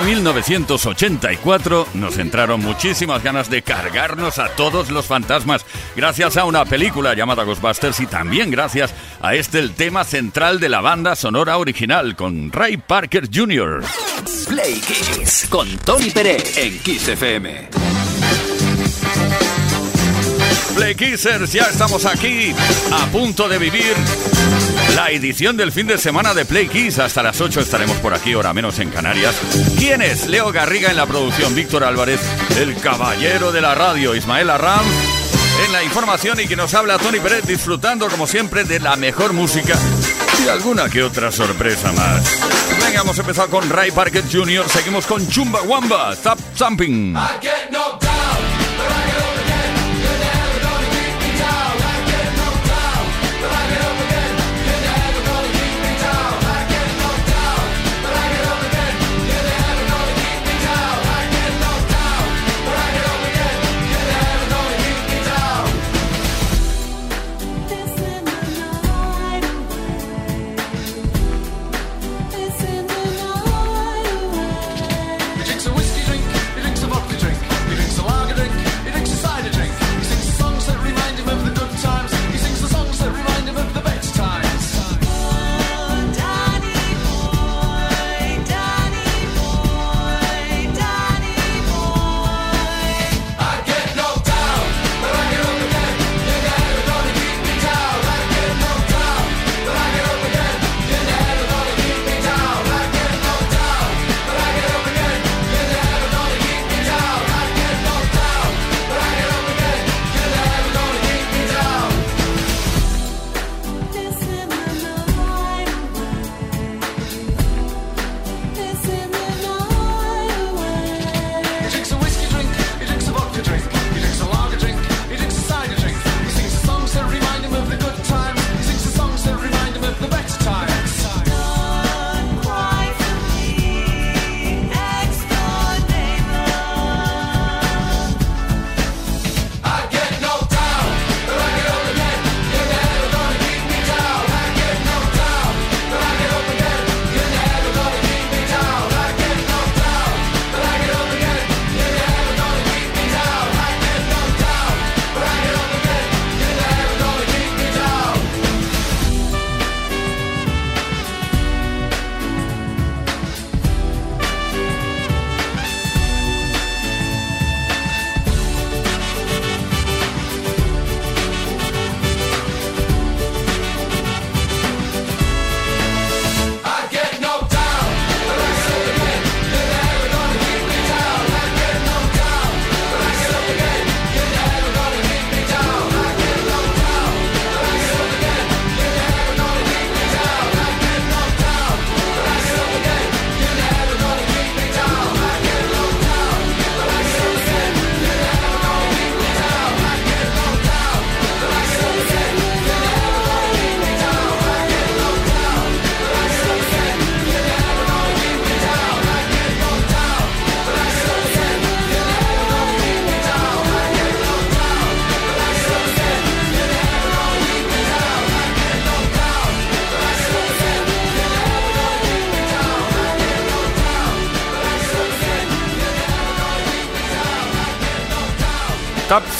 1984 nos entraron muchísimas ganas de cargarnos a todos los fantasmas gracias a una película llamada Ghostbusters y también gracias a este el tema central de la banda sonora original con Ray Parker Jr. Play Kiss con Tony Pérez en Kiss FM. Play Kissers, ya estamos aquí a punto de vivir la edición del fin de semana de Play Kiss. Hasta las 8 estaremos por aquí, hora menos en Canarias. ¿Quién es? Leo Garriga en la producción, Víctor Álvarez, el caballero de la radio, Ismael Arram en la información y que nos habla Tony Pérez disfrutando como siempre de la mejor música y alguna que otra sorpresa más. Venga, hemos empezado con Ray Parker Jr., seguimos con Chumba Wamba, Stop Jumping.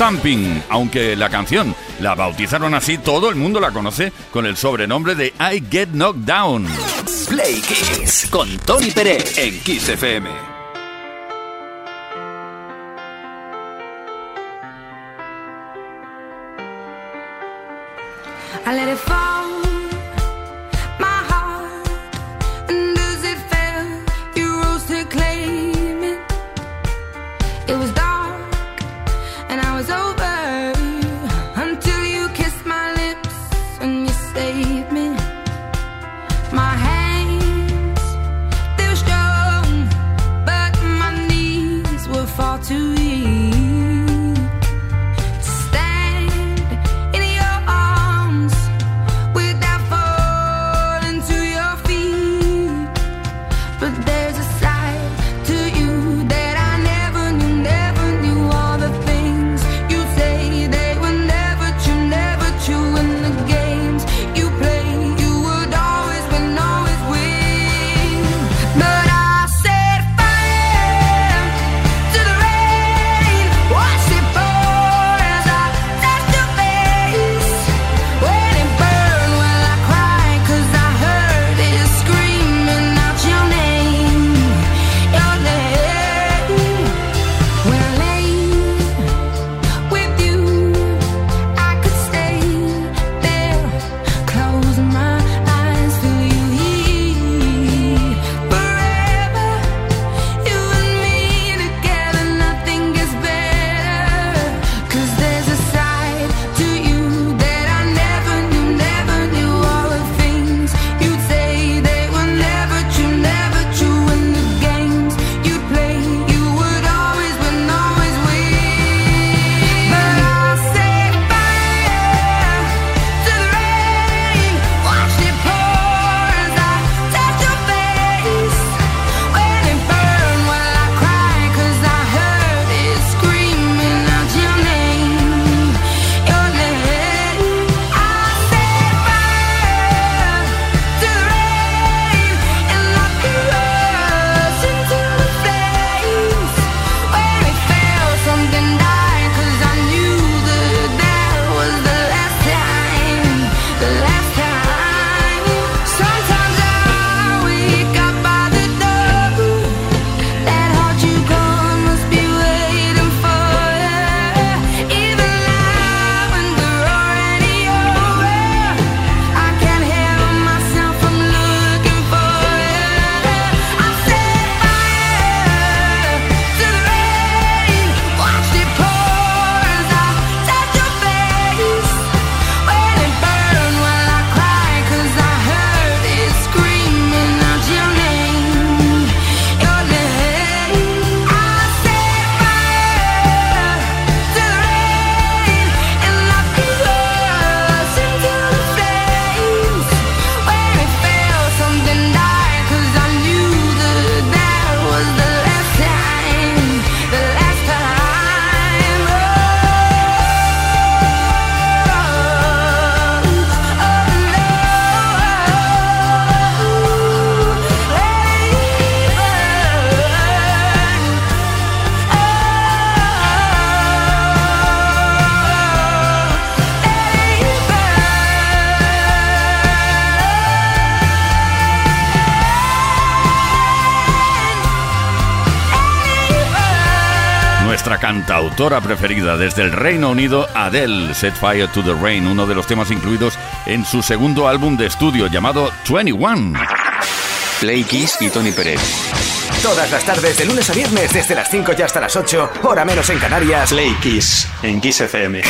Stop Thumping, aunque la canción la bautizaron así, todo el mundo la conoce con el sobrenombre de I Get Knocked Down. Play Kiss con Tony Pérez en Kiss FM. Autora preferida desde el Reino Unido, Adele, Set Fire to the Rain, uno de los temas incluidos en su segundo álbum de estudio llamado 21. Play Kiss y Tony Pérez. Todas las tardes, de lunes a viernes, desde las 5 y hasta las 8, hora menos en Canarias. Play Kiss, en Kiss FM.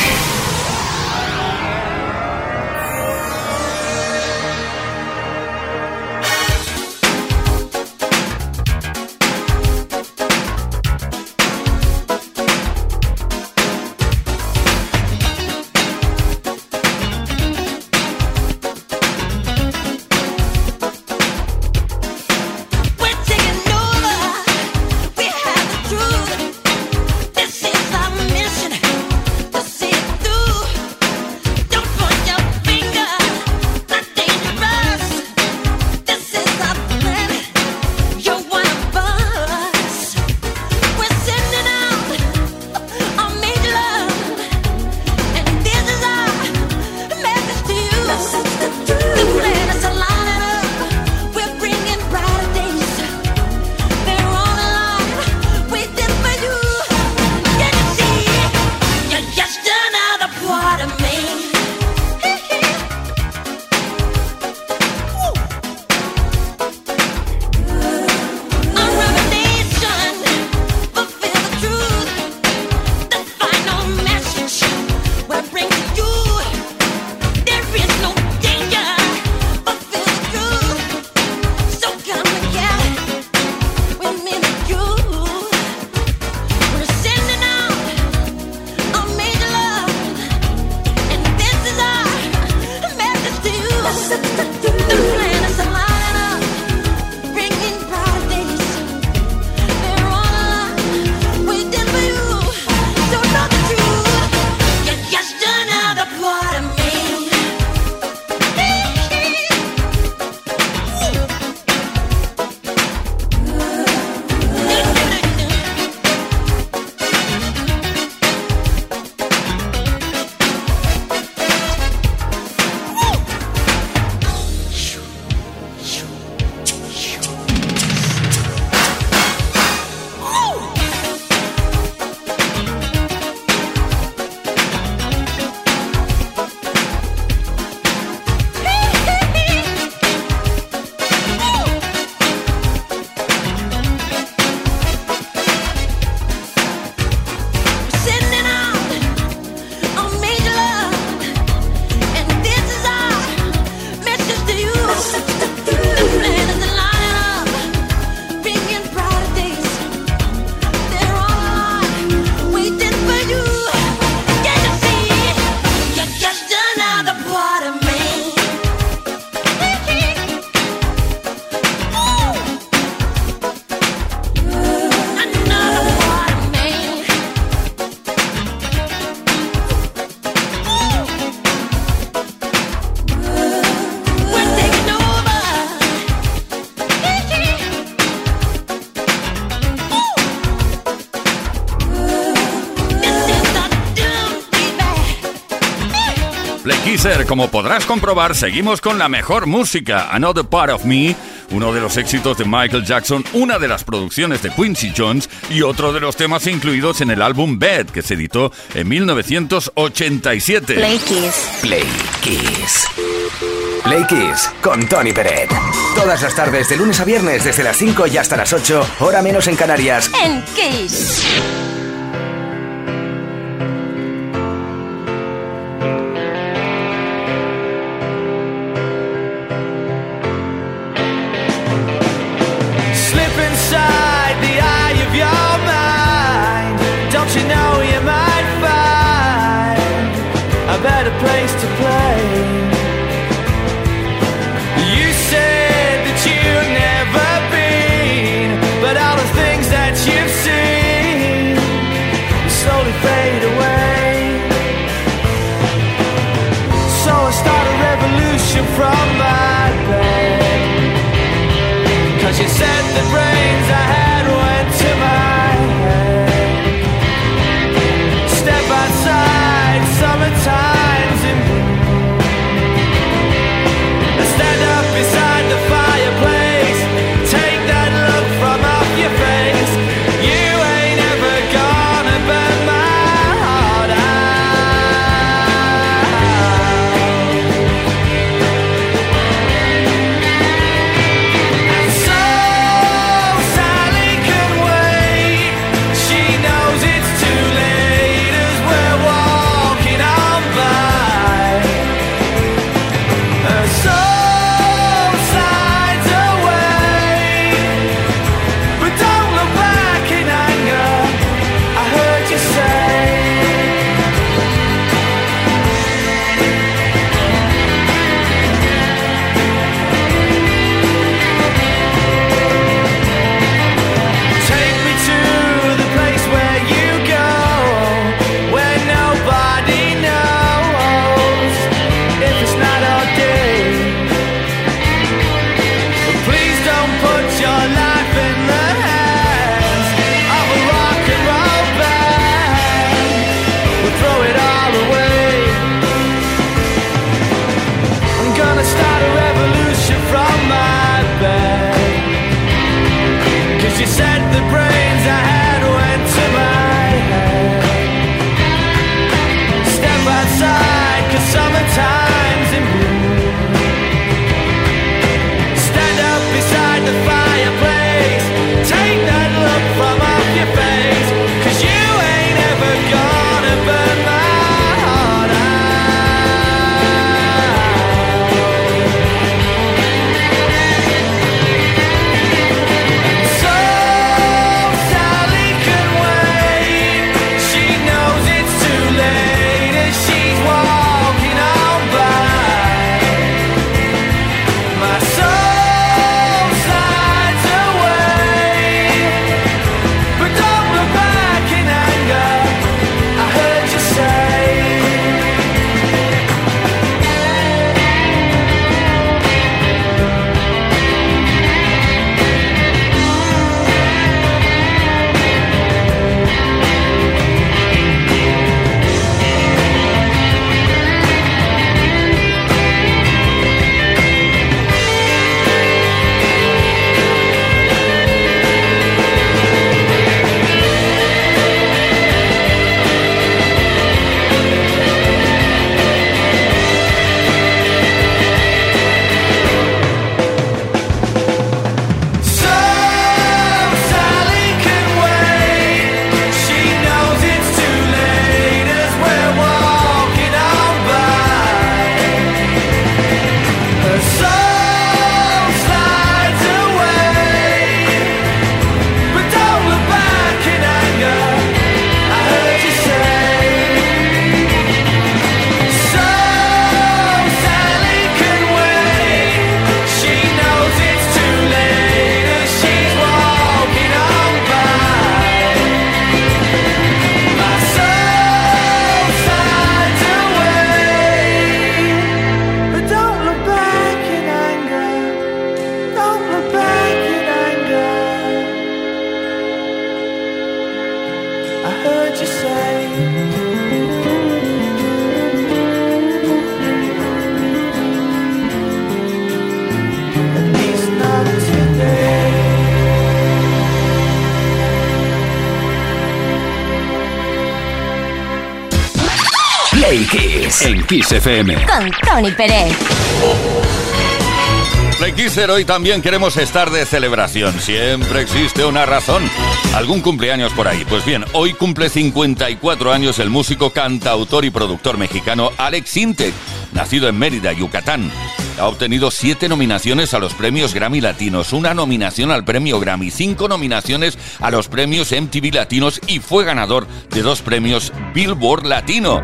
Como podrás comprobar, seguimos con la mejor música. Another Part of Me, uno de los éxitos de Michael Jackson, una de las producciones de Quincy Jones y otro de los temas incluidos en el álbum Bed, que se editó en 1987. Play Kiss. Play Kiss. Play Kiss con Tony Peret. Todas las tardes, de lunes a viernes, desde las 5 y hasta las 8, hora menos en Canarias. En Kiss. she said the En Kiss FM. Con Tony Pérez. Kisser, hoy también queremos estar de celebración. Siempre existe una razón. ¿Algún cumpleaños por ahí? Pues bien, hoy cumple 54 años el músico, cantautor y productor mexicano Alex Intec, nacido en Mérida, Yucatán. Ha obtenido siete nominaciones a los premios Grammy Latinos, una nominación al premio Grammy, cinco nominaciones a los premios MTV Latinos y fue ganador de dos premios Billboard Latino.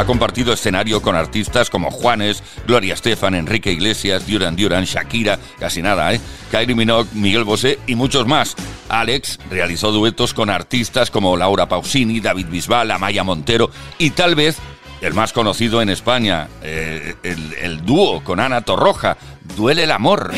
Ha compartido escenario con artistas como Juanes, Gloria Estefan, Enrique Iglesias, Duran Duran, Shakira, casi nada, ¿eh? Kylie Minogue, Miguel Bosé y muchos más. Alex realizó duetos con artistas como Laura Pausini, David Bisbal, Amaya Montero y tal vez el más conocido en España, eh, el, dúo con Ana Torroja. Duele el amor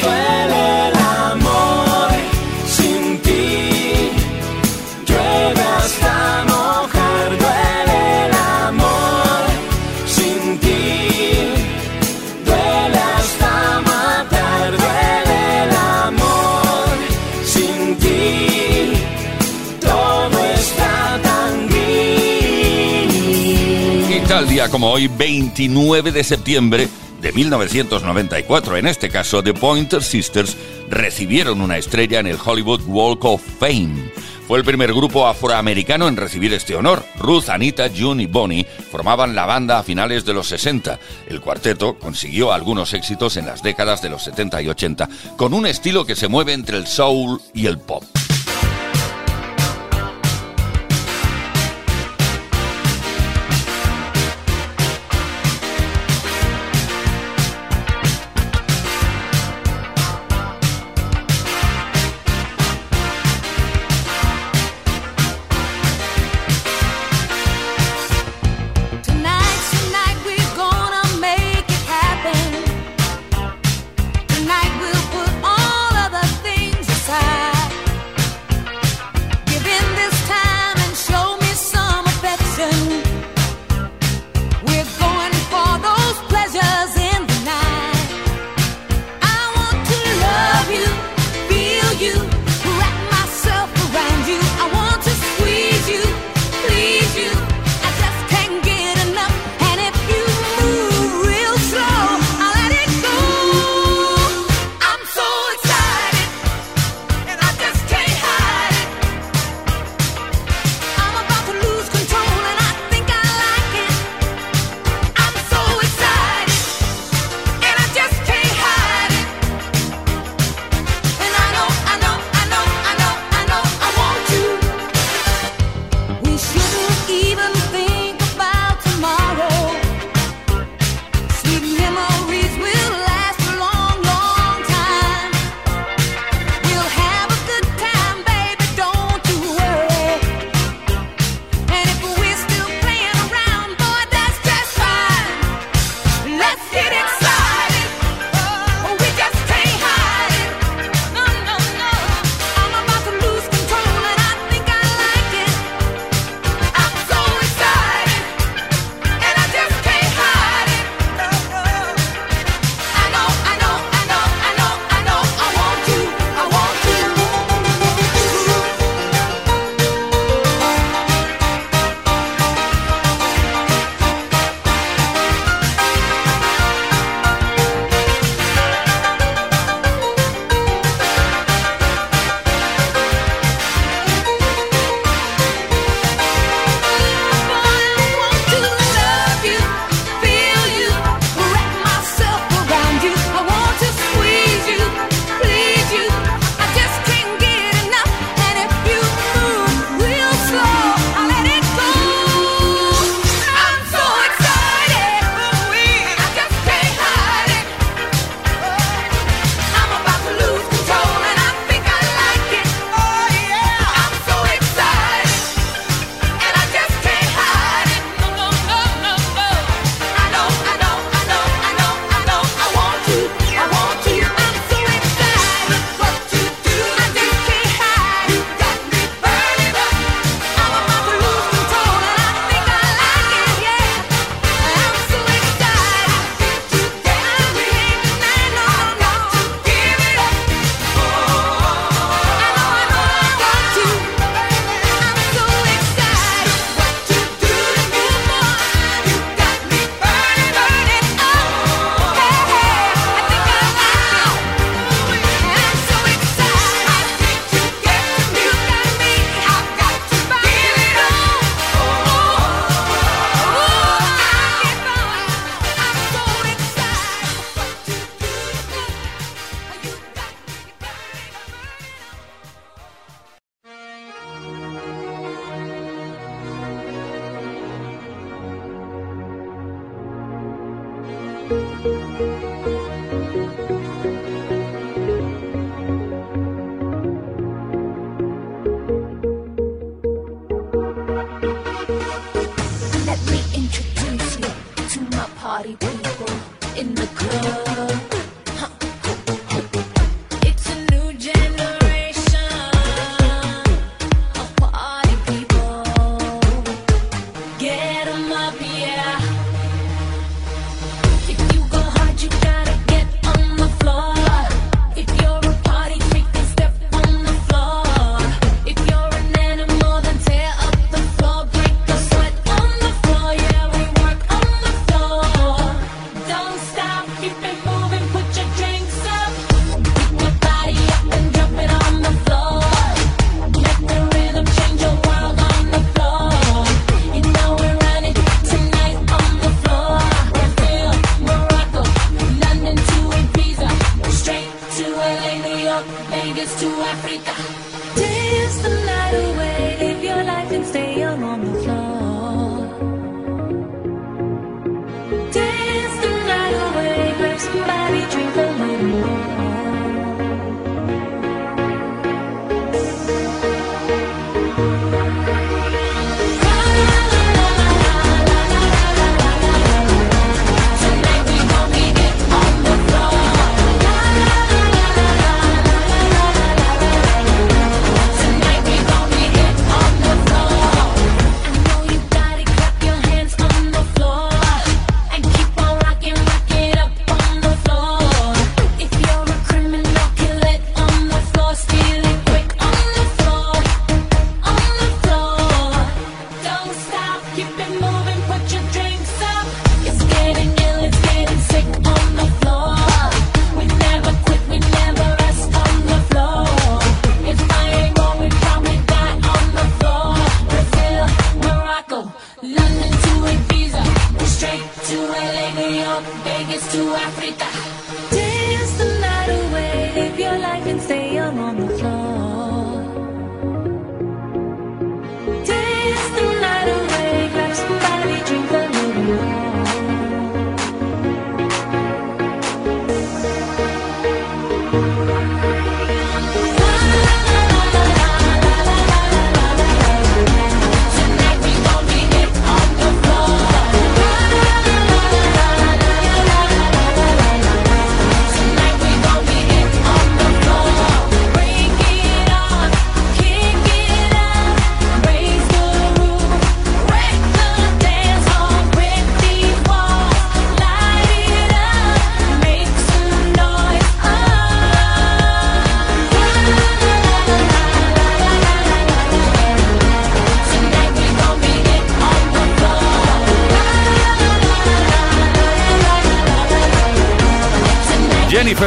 como hoy, 29 de septiembre de 1994, en este caso, The Pointer Sisters recibieron una estrella en el Hollywood Walk of Fame. Fue el primer grupo afroamericano en recibir este honor. Ruth, Anita, June y Bonnie formaban la banda a finales de los 60. El cuarteto consiguió algunos éxitos en las décadas de los 70 y 80, con un estilo que se mueve entre el soul y el pop.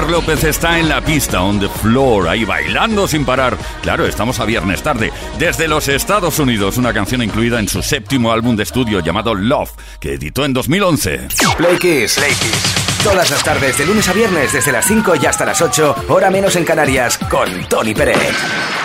López está en la pista, on the floor, ahí bailando sin parar. Claro, estamos a viernes tarde. Desde los Estados Unidos, una canción incluida en su séptimo álbum de estudio llamado Love, que editó en 2011. Play Kiss. Todas las tardes, de lunes a viernes, desde las 5 y hasta las 8, hora menos en Canarias, con Tony Pérez.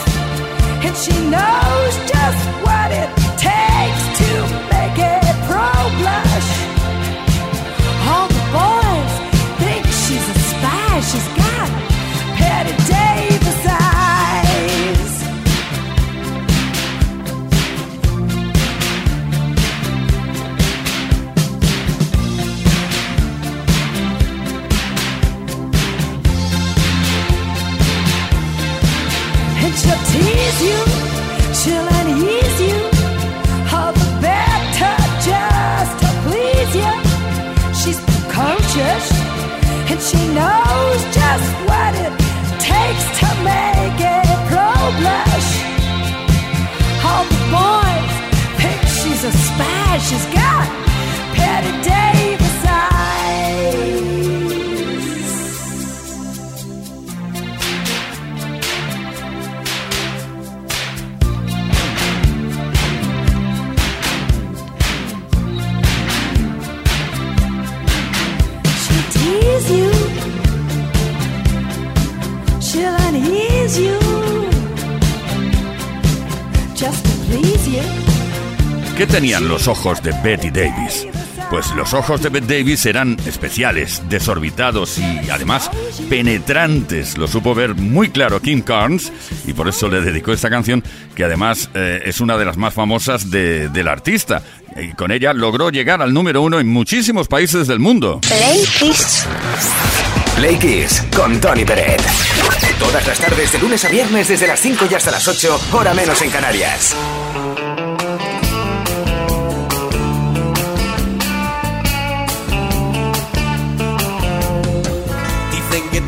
and she knows just what it she'll tease you, she'll unease you. All the better just to please you. She's precocious, and she knows just what it takes to make a pro blush. All the boys think she's a spy, she's got Betty Davis eyes. ¿Qué tenían los ojos de Betty Davis? Pues los ojos de Betty Davis eran especiales, desorbitados y además penetrantes. Lo supo ver muy claro Kim Carnes y por eso le dedicó esta canción, que además eh, es una de las más famosas de- del artista. Y con ella logró llegar al número uno en muchísimos países del mundo. Play Kiss. Play Kiss con Tony Peret. Todas las tardes de lunes a viernes desde las 5 y hasta las 8, hora menos en Canarias.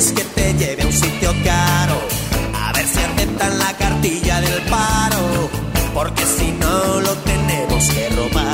sugieres que te lleve a un sitio caro. A ver si aceptan la cartilla del paro, porque si no lo tenemos que robar.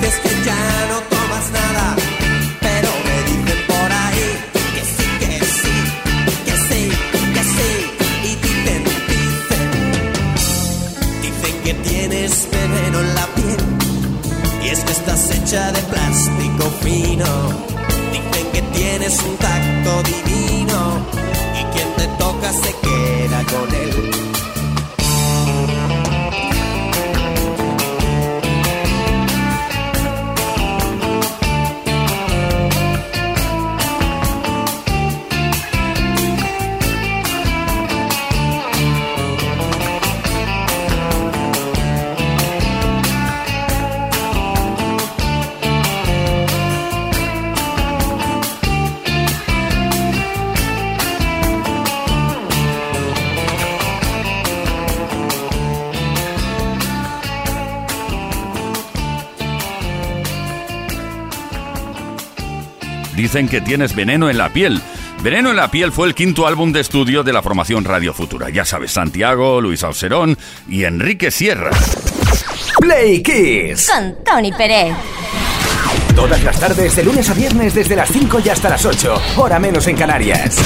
dices que ya no tomas nada. Pero me dicen por ahí que sí que sí que sí que sí. Y dicen dicen dicen que tienes veneno en la piel. Y es que estás hecha de plástico fino. Dicen que tienes un tacto divino. Y quien te toca se queda con él Dicen que tienes veneno en la piel. Veneno en la piel fue el quinto álbum de estudio de la formación Radio Futura. Ya sabes, Santiago, Luis Alcerón y Enrique Sierra. Play Kiss. Con Tony Pérez. Todas las tardes, de lunes a viernes, desde las 5 y hasta las 8. Hora menos en Canarias.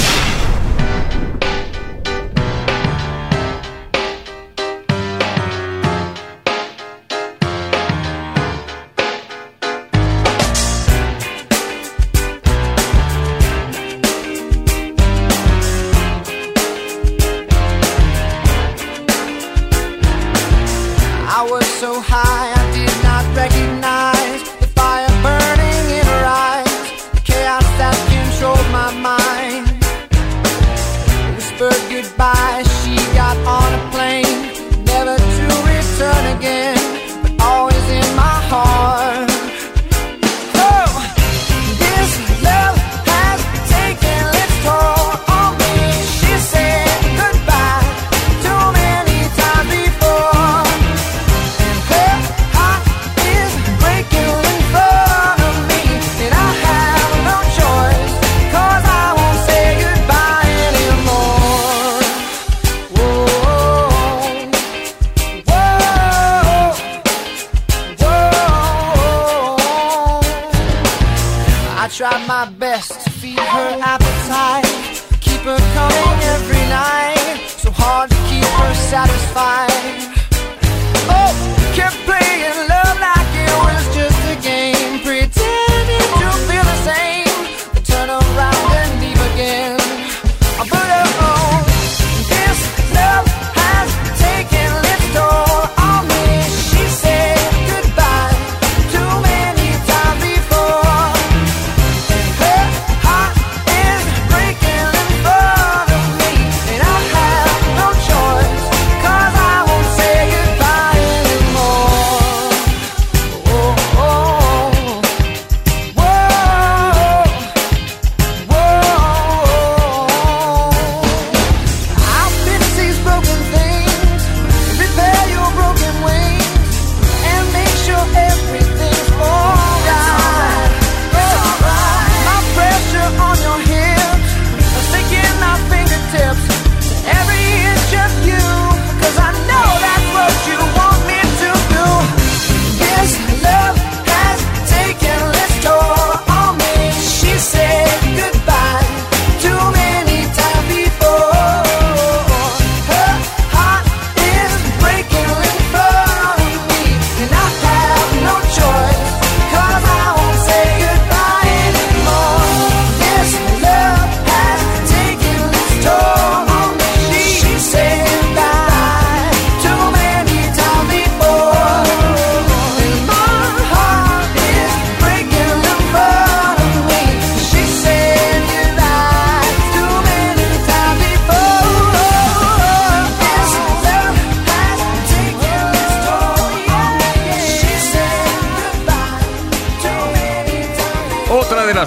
satisfied.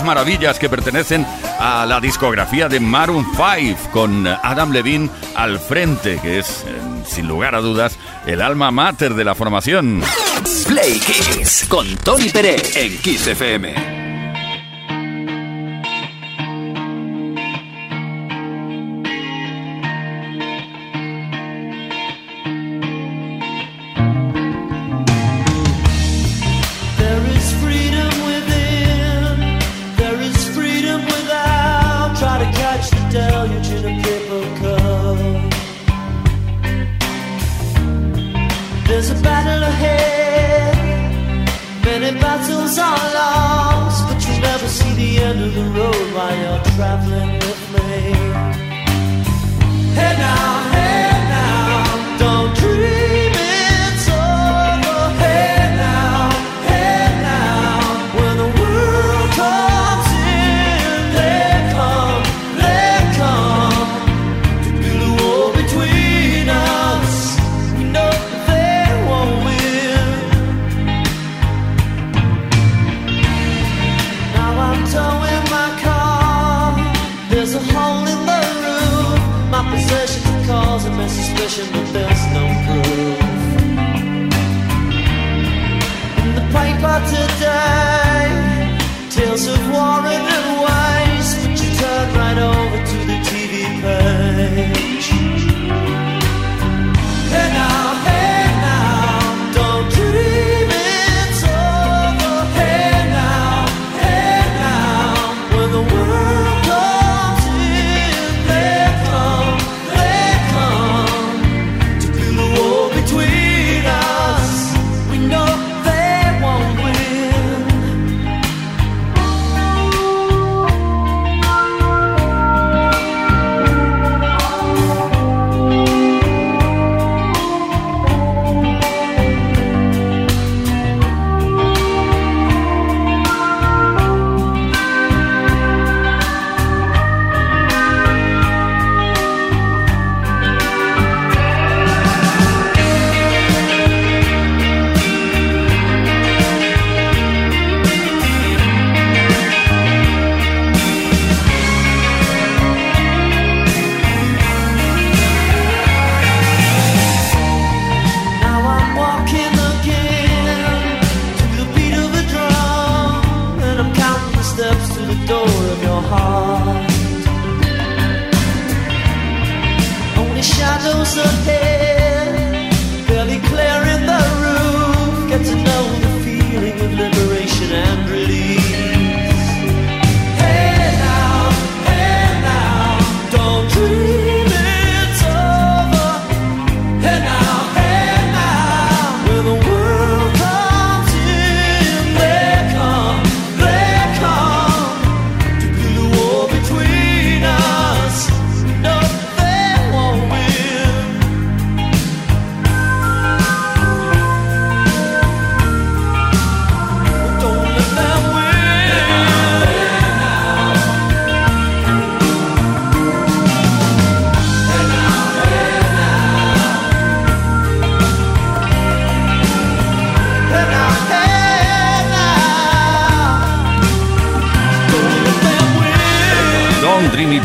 maravillas que pertenecen a la discografía de Maroon 5 con Adam Levine al frente, que es, eh, sin lugar a dudas, el alma mater de la formación. Play Kiss con Tony Pérez en Kiss FM. suspicion, but there's no proof. In the paper today, tales of war and waste, but you turn right over to the TV page. Ahead,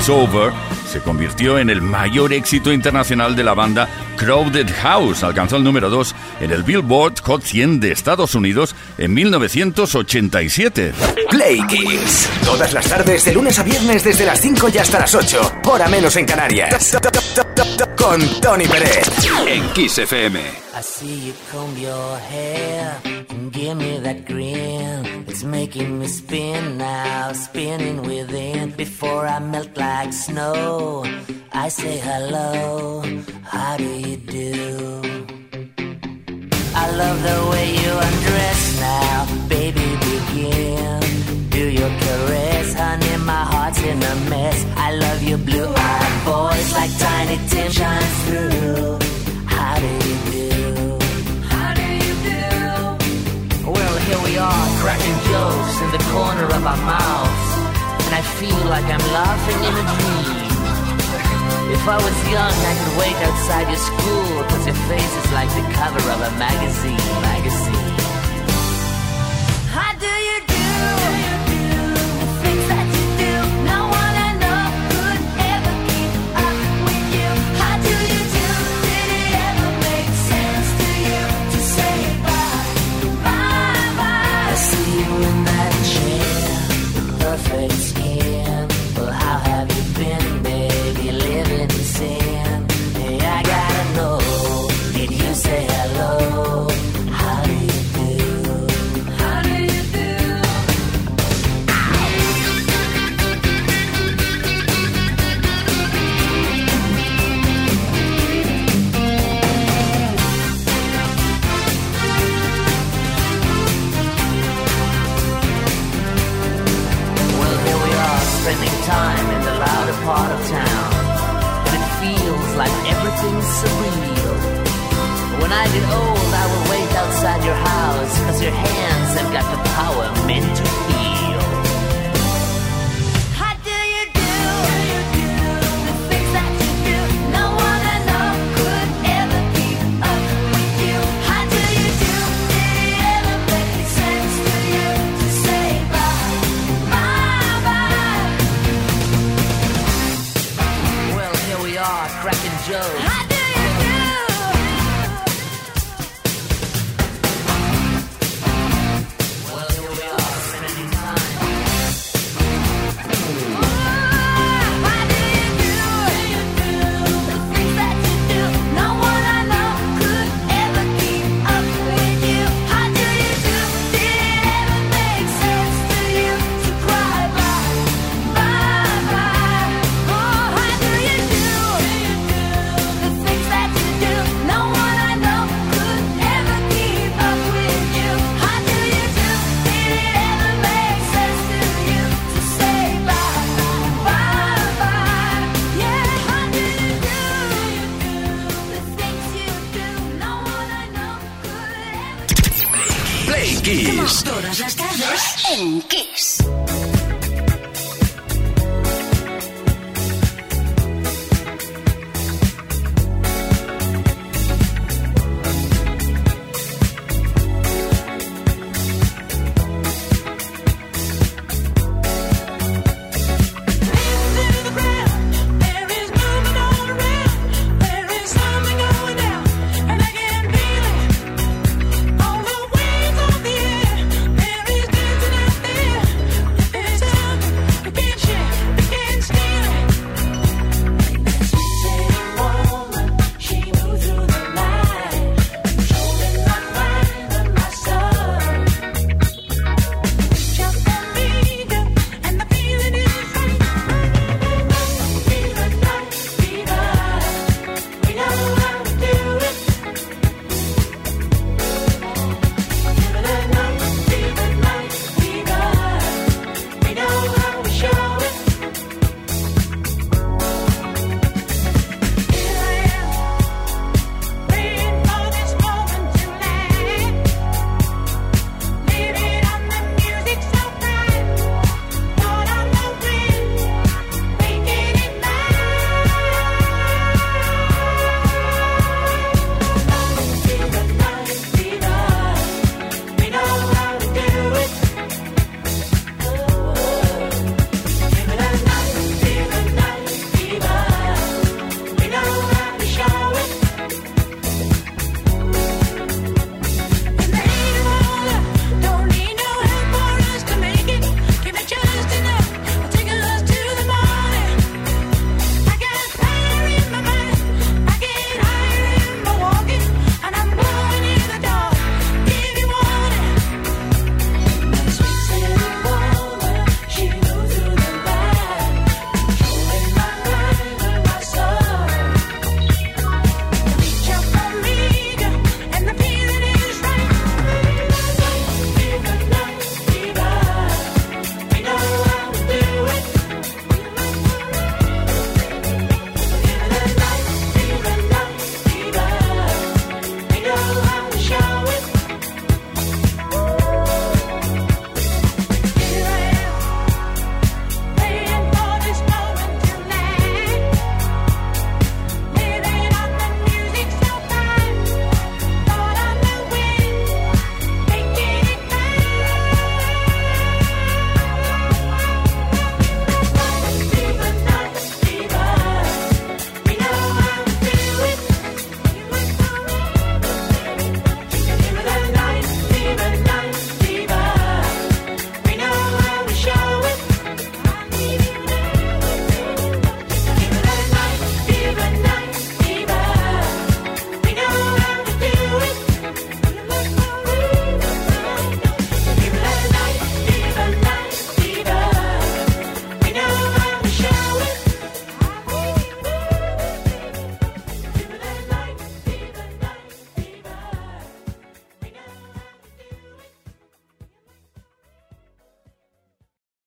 It's Over se convirtió en el mayor éxito internacional de la banda Crowded House. Alcanzó el número 2 en el Billboard Hot 100 de Estados Unidos en 1987. Play Kiss. Todas las tardes, de lunes a viernes, desde las 5 y hasta las 8. Hora menos en Canarias. Con Tony Pérez. En Kiss FM. I see you comb your hair give me that grin. It's making me spin now, spinning within. Before I melt like snow, I say hello. How do you do? I love the way you undress now, baby. Begin. Do your caress, honey. My heart's in a mess. I love your blue-eyed voice like Tiny Tim shines through. Cracking jokes in the corner of our mouths, and I feel like I'm laughing in a dream. If I was young, I could wait outside your school, cause your face is like the cover of a magazine, magazine. When I get old, I will wait outside your house, cause your hands have got the power meant to